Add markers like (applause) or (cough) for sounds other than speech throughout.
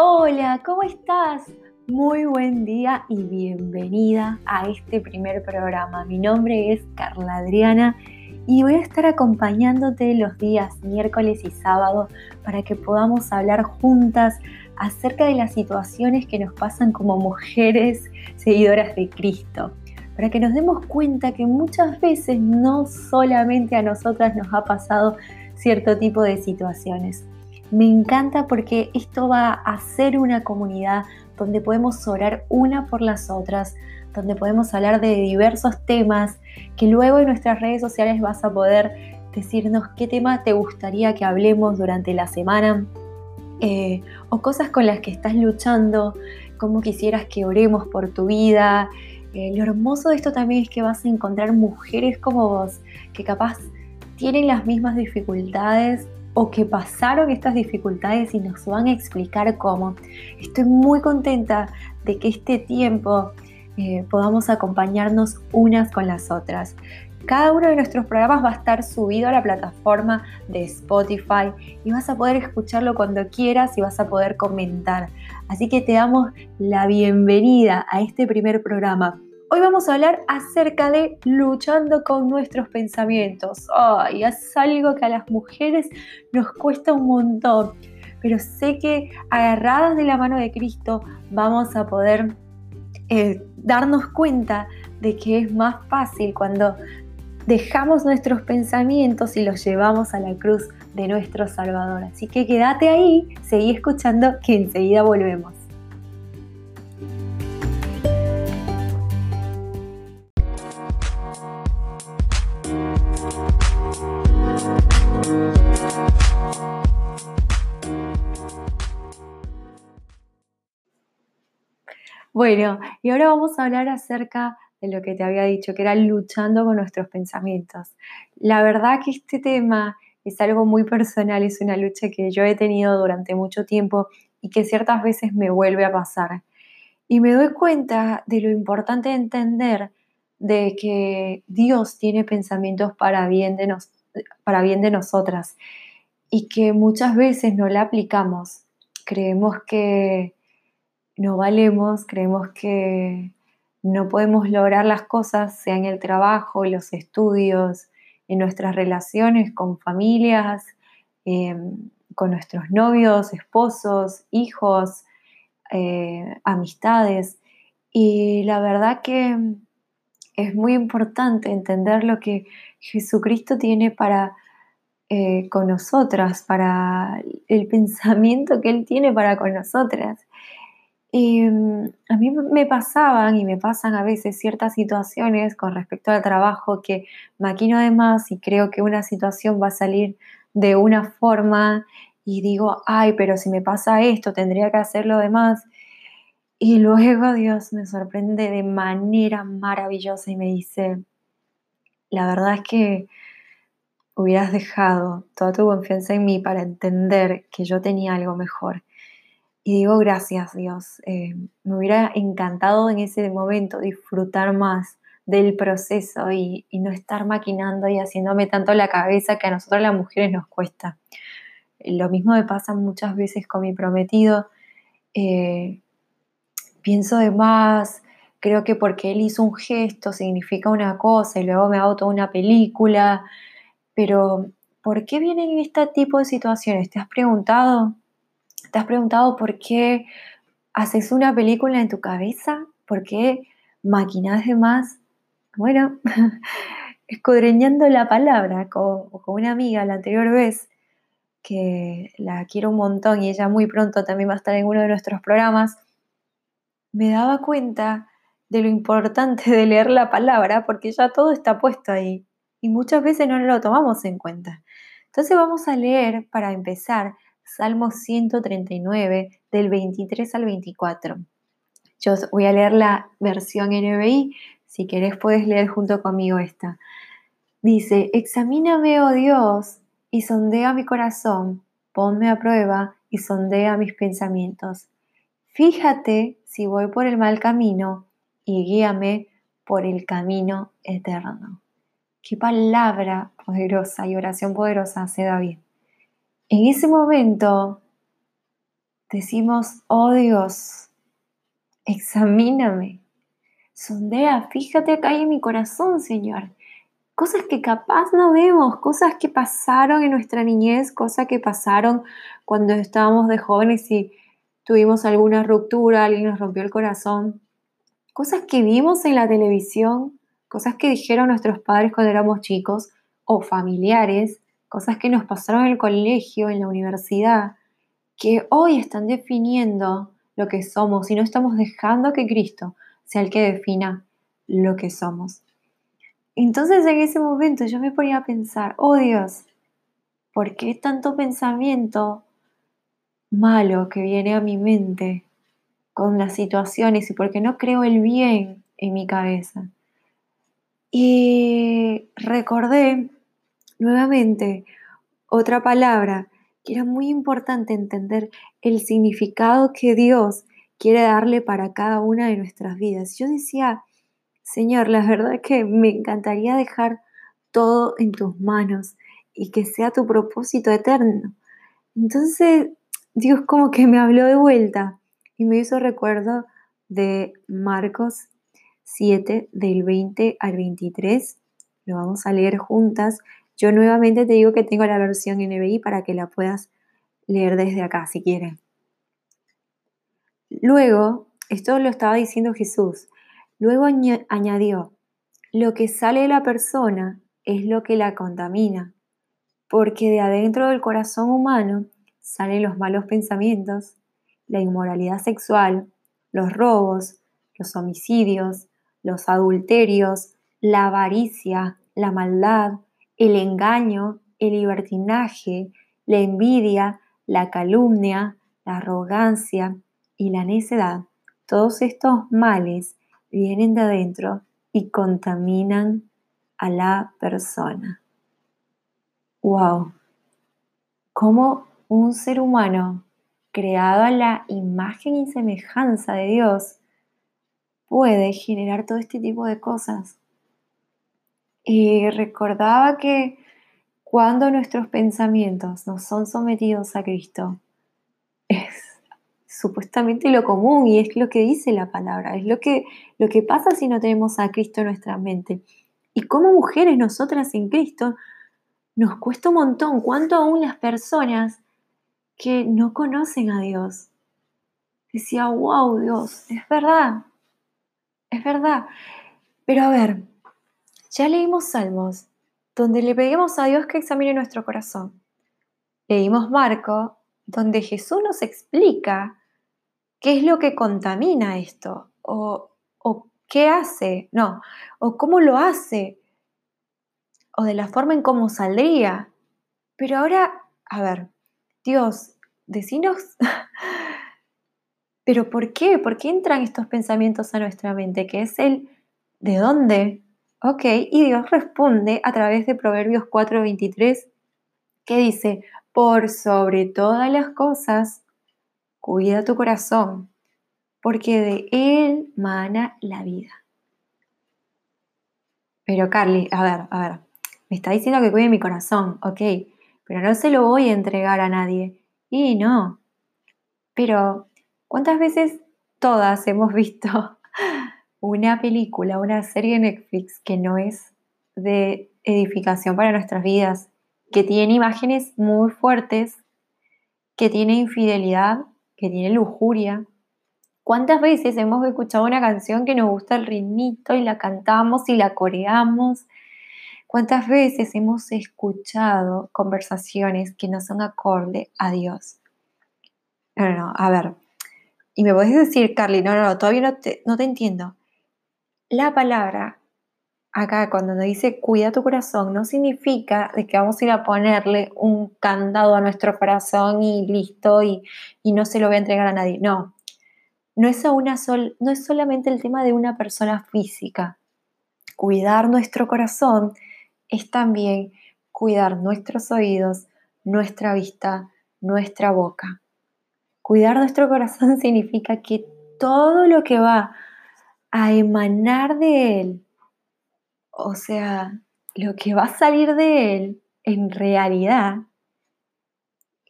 Hola, ¿cómo estás? Muy buen día y bienvenida a este primer programa. Mi nombre es Carla Adriana y voy a estar acompañándote los días miércoles y sábado para que podamos hablar juntas acerca de las situaciones que nos pasan como mujeres seguidoras de Cristo. Para que nos demos cuenta que muchas veces no solamente a nosotras nos ha pasado cierto tipo de situaciones. Me encanta porque esto va a ser una comunidad donde podemos orar una por las otras, donde podemos hablar de diversos temas que luego en nuestras redes sociales vas a poder decirnos qué tema te gustaría que hablemos durante la semana eh, o cosas con las que estás luchando, cómo quisieras que oremos por tu vida. Eh, lo hermoso de esto también es que vas a encontrar mujeres como vos que capaz tienen las mismas dificultades o que pasaron estas dificultades y nos van a explicar cómo. Estoy muy contenta de que este tiempo eh, podamos acompañarnos unas con las otras. Cada uno de nuestros programas va a estar subido a la plataforma de Spotify y vas a poder escucharlo cuando quieras y vas a poder comentar. Así que te damos la bienvenida a este primer programa. Hoy vamos a hablar acerca de luchando con nuestros pensamientos. Ay, es algo que a las mujeres nos cuesta un montón, pero sé que agarradas de la mano de Cristo vamos a poder eh, darnos cuenta de que es más fácil cuando dejamos nuestros pensamientos y los llevamos a la cruz de nuestro Salvador. Así que quédate ahí, seguí escuchando que enseguida volvemos. Bueno, y ahora vamos a hablar acerca de lo que te había dicho, que era luchando con nuestros pensamientos. La verdad que este tema es algo muy personal, es una lucha que yo he tenido durante mucho tiempo y que ciertas veces me vuelve a pasar. Y me doy cuenta de lo importante de entender de que Dios tiene pensamientos para bien de, para bien de nosotras y que muchas veces no la aplicamos. Creemos que no valemos, creemos que no podemos lograr las cosas, sea en el trabajo, los estudios, en nuestras relaciones con familias, em, con nuestros novios, esposos, hijos, eh, amistades. Y la verdad que es muy importante entender lo que Jesucristo tiene para eh, con nosotras, para el (laughs) pensamiento que Él tiene para con nosotras. Mm, a mí me pasaban y me pasan a veces ciertas situaciones con respecto al trabajo que maquino además y creo que una situación va a salir de una forma y digo, ay, pero si me pasa esto, tendría que hacer lo demás. Y luego Dios me sorprende de manera maravillosa y me dice, la verdad es que hubieras dejado toda tu confianza en mí para entender que yo tenía algo mejor y digo, gracias Dios, eh, me hubiera encantado en ese momento disfrutar más del proceso y, no estar maquinando y haciéndome tanto la cabeza que a nosotros las mujeres nos cuesta. Lo mismo me pasa muchas veces con mi prometido. Eh, pienso de más, creo que porque él hizo un gesto significa una cosa y luego me hago toda una película, pero ¿por qué vienen este tipo de situaciones? ¿Te has preguntado? ¿Te has preguntado por qué haces una película en tu cabeza? ¿Por qué maquinas de más? Bueno, (laughs) escudriñando la palabra con, con una amiga la anterior vez, que la quiero un montón y ella muy pronto también va a estar en uno de nuestros programas, me daba cuenta de lo importante de leer la palabra porque ya todo está puesto ahí y muchas veces no lo tomamos en cuenta. Entonces vamos a leer para empezar Salmo 139, del 23 al 24. Yo voy a leer la versión NBI, si querés puedes leer junto conmigo esta. Dice, examíname, oh Dios, y sondea mi corazón, ponme a prueba y sondea mis pensamientos. Fíjate si voy por el mal camino y guíame por el camino eterno. Qué palabra poderosa y oración poderosa hace David. En ese momento decimos, oh Dios, examíname, sondea, fíjate acá en mi corazón, Señor. Cosas que capaz no vemos, cosas que pasaron en nuestra niñez, cosas que pasaron cuando estábamos de jóvenes y tuvimos alguna ruptura, alguien nos rompió el corazón, cosas que vimos en la televisión, cosas que dijeron nuestros padres cuando éramos chicos o familiares, cosas que nos pasaron en el colegio, en la universidad, que hoy están definiendo lo que somos y no estamos dejando que Cristo sea el que defina lo que somos. Entonces en ese momento yo me ponía a pensar, oh Dios, ¿por qué tanto pensamiento malo que viene a mi mente con las situaciones y por qué no creo el bien en mi cabeza? Y recordé nuevamente otra palabra que era muy importante entender el significado que Dios quiere darle para cada una de nuestras vidas. Yo decía, Señor, la verdad es que me encantaría dejar todo en tus manos y que sea tu propósito eterno. Entonces, Dios como que me habló de vuelta y me hizo recuerdo de Marcos 7, del 20 al 23. Lo vamos a leer juntas. Yo nuevamente te digo que tengo la versión NBI para que la puedas leer desde acá si quieres. Luego, esto lo estaba diciendo Jesús, luego añadió, lo que sale de la persona es lo que la contamina, porque de adentro del corazón humano salen los malos pensamientos, la inmoralidad sexual, los robos, los homicidios, los adulterios, la avaricia, la maldad, el engaño, el libertinaje, la envidia, la calumnia, la arrogancia y la necedad. Todos estos males vienen de adentro y contaminan a la persona. ¡Wow! ¿Cómo un ser humano creado a la imagen y semejanza de Dios puede generar todo este tipo de cosas? Y recordaba que cuando nuestros pensamientos no son sometidos a Cristo, (laughs) es supuestamente lo común y es lo que dice la palabra, es lo que, lo que pasa si no tenemos a Cristo en nuestra mente. Y como mujeres, nosotras en Cristo, nos cuesta un montón, cuanto aún las personas que no conocen a Dios. Decía, wow, Dios, es verdad, es verdad. Pero a ver, ya leímos Salmos, donde le pedimos a Dios que examine nuestro corazón. Leímos Marco, donde Jesús nos explica qué es lo que contamina esto, o, o qué hace, no, o cómo lo hace, o de la forma en cómo saldría. Pero ahora, a ver, Dios, decinos, (laughs) pero ¿por qué? ¿Por qué entran estos pensamientos a nuestra mente? Que es el de dónde, Ok, y Dios responde a través de Proverbios 4:23, que dice, por sobre todas las cosas, cuida tu corazón, porque de él mana la vida. Pero Carly, a ver, a ver, me está diciendo que cuide mi corazón, ok, pero no se lo voy a entregar a nadie. Y no. Pero, ¿cuántas veces todas hemos visto una película, una serie de Netflix que no es de edificación para nuestras vidas, que tiene imágenes muy fuertes, que tiene infidelidad, que tiene lujuria. ¿Cuántas veces hemos escuchado una canción que nos gusta el ritmito y la cantamos y la coreamos? ¿Cuántas veces hemos escuchado conversaciones que no son acorde a Dios? No, no, a ver. Y me puedes decir, Carly, no, no, todavía no te, no te entiendo. La palabra acá cuando nos dice cuida tu corazón no significa de que vamos a ir a ponerle un candado a nuestro corazón y listo y, no se lo voy a entregar a nadie. No, no es, una sol, no es solamente el tema de una persona física. Cuidar nuestro corazón es también cuidar nuestros oídos, nuestra vista, nuestra boca. Cuidar nuestro corazón (laughs) significa que todo lo que va a emanar de Él. O sea, lo que va a salir de Él en realidad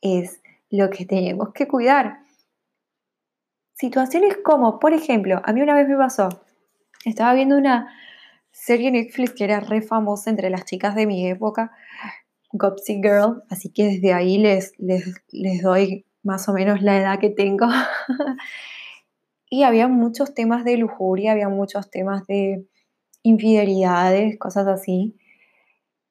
es lo que tenemos que cuidar. situaciones como, por ejemplo, a mí una vez me pasó, estaba viendo una serie Netflix que era re famosa entre las chicas de mi época, Gopsy Girl, así que desde ahí les, les, les doy más o menos la edad que tengo. (laughs) y había muchos temas de lujuria, había muchos temas de infidelidades, cosas así.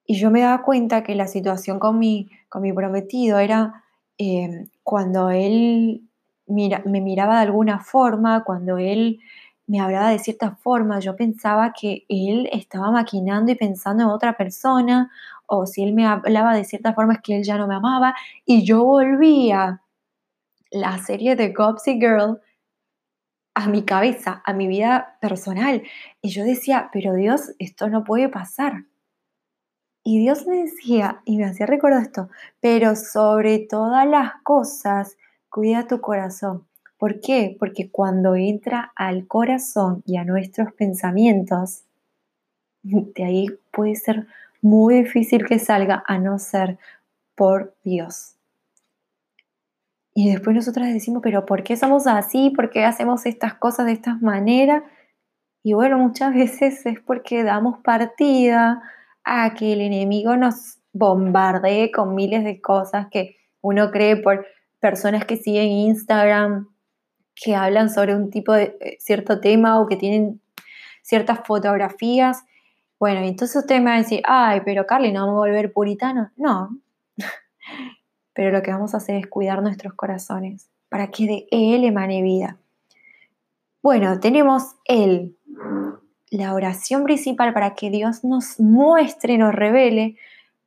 Y yo me daba cuenta que la situación con mi, con mi prometido era eh, cuando él mira, me miraba de alguna forma, cuando él me hablaba de cierta forma, yo pensaba que él estaba maquinando y pensando en otra persona, o si él me hablaba de cierta forma es que él ya no me amaba, y yo volvía la serie de Gopsy Girl a mi cabeza, a mi vida personal, y yo decía, pero Dios, esto no puede pasar. Y Dios me decía, y me hacía recordar esto, pero sobre todas las cosas, cuida tu corazón. ¿Por qué? Porque cuando entra al corazón y a nuestros pensamientos, (laughs) de ahí puede ser muy difícil que salga a no ser por Dios. Y después nosotras decimos, pero ¿por qué somos así? ¿Por qué hacemos estas cosas de esta manera? Y bueno, muchas (laughs) veces es porque damos partida a que el enemigo nos bombardee con miles de cosas que uno cree por personas que siguen Instagram, que hablan sobre un tipo de eh, cierto tema o que tienen ciertas fotografías. Bueno, entonces usted me va a decir, ay, pero Carly, ¿no vamos a volver puritano? No. (laughs) pero lo que vamos a hacer es cuidar nuestros corazones para que de Él emane vida. Bueno, tenemos Él, la oración principal para que Dios nos muestre, nos revele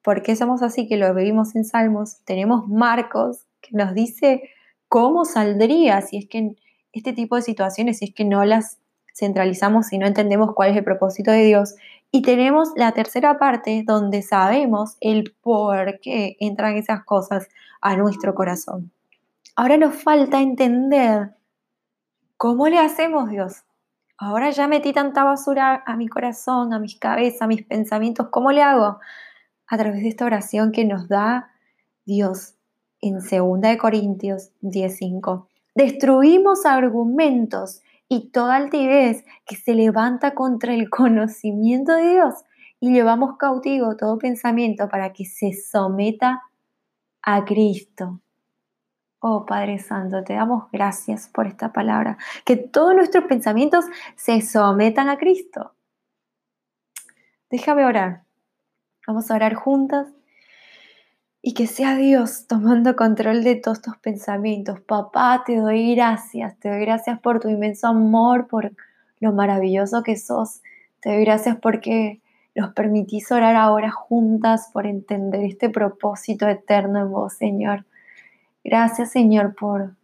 por qué somos así, que lo vivimos en Salmos. Tenemos Marcos, que nos dice cómo saldría si es que este tipo de situaciones, si es que no las centralizamos y no entendemos cuál es el propósito de Dios. Y tenemos la tercera parte donde sabemos el por qué entran esas cosas a nuestro corazón. Ahora nos falta entender cómo le hacemos Dios. Ahora ya metí tanta basura a mi corazón, a mis cabezas, a mis pensamientos. ¿Cómo le hago? A través de esta oración que nos da Dios en 2 Corintios 10:5. Destruimos argumentos y toda altivez que se levanta contra el conocimiento de Dios y llevamos cautivo todo pensamiento para que se someta a Cristo. Oh Padre Santo, te damos gracias por esta palabra. Que todos nuestros pensamientos se sometan a Cristo. Déjame orar. Vamos a orar juntas y que sea Dios tomando control de todos tus pensamientos. Papá, te doy gracias, te doy gracias por tu inmenso amor, por lo maravilloso que sos. Te doy gracias porque nos permitís orar ahora juntas por entender este propósito eterno en vos, Señor. Gracias, Señor, por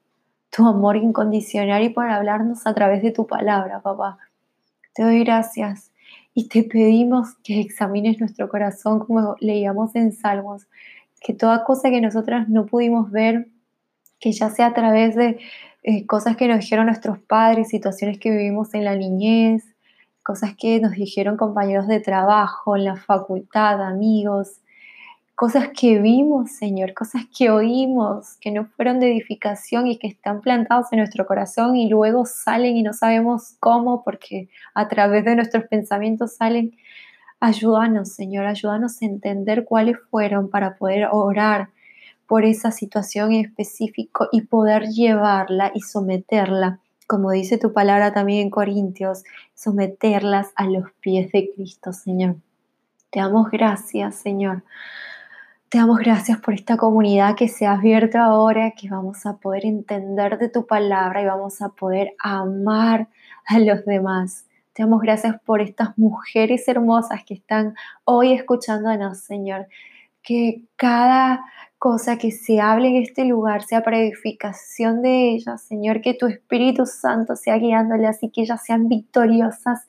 tu amor incondicional y por hablarnos a través de tu palabra, papá. Te doy gracias y te pedimos que examines nuestro corazón como leíamos en Salmos que toda cosa que nosotras no pudimos ver, que ya sea a través de eh, cosas que nos dijeron nuestros padres, situaciones que vivimos en la niñez, cosas que nos dijeron compañeros de trabajo, en la facultad, amigos, cosas que vimos, Señor, cosas que oímos, que no fueron de edificación y que están plantados en nuestro corazón y luego salen y no sabemos cómo porque a través de nuestros pensamientos salen Ayúdanos, Señor, ayúdanos a entender cuáles fueron para poder orar por esa situación en específico y poder llevarla y someterla, como dice tu palabra también en Corintios, someterlas a los pies de Cristo, Señor. Te damos gracias, Señor. Te damos gracias por esta comunidad que se ha abierto ahora, que vamos a poder entender de tu palabra y vamos a poder amar a los demás. Te damos gracias por estas mujeres hermosas que están hoy escuchándonos, Señor. Que cada cosa que se hable en este lugar sea para edificación de ellas, Señor. Que tu Espíritu Santo sea guiándolas y que ellas sean victoriosas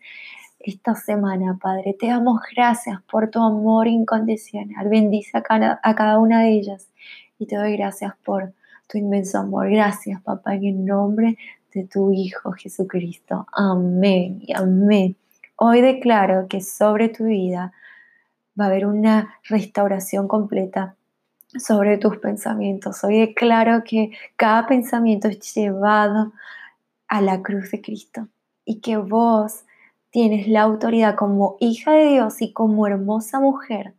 esta semana, Padre. Te damos gracias por tu amor incondicional. Bendice a cada, a cada una de ellas y te doy gracias por tu inmenso amor. Gracias, papá, en el nombre de tu Hijo Jesucristo. Amén y amén. Hoy declaro que sobre tu vida va a haber una restauración completa sobre tus pensamientos. Hoy declaro que cada pensamiento es llevado a la cruz de Cristo y que vos tienes la autoridad como hija de Dios y como hermosa mujer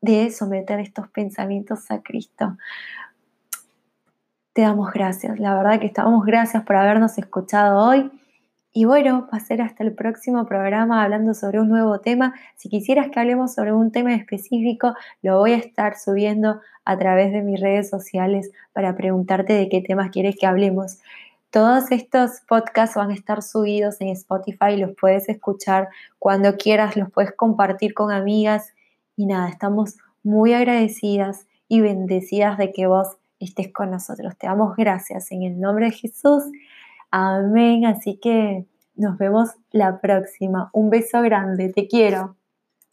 de someter estos pensamientos a Cristo. Te damos gracias, la verdad que estamos gracias por habernos escuchado hoy. Y bueno, va a ser hasta el próximo programa hablando sobre un nuevo tema. Si quisieras que hablemos sobre un tema específico, lo voy a estar subiendo a través de mis redes sociales para preguntarte de qué temas quieres que hablemos. Todos estos podcasts van a estar subidos en Spotify, los puedes escuchar cuando quieras, los puedes compartir con amigas y nada, estamos muy agradecidas y bendecidas de que vos estés con nosotros. Te damos gracias en el nombre de Jesús. Amén. Así que nos vemos la próxima. Un beso grande. Te quiero.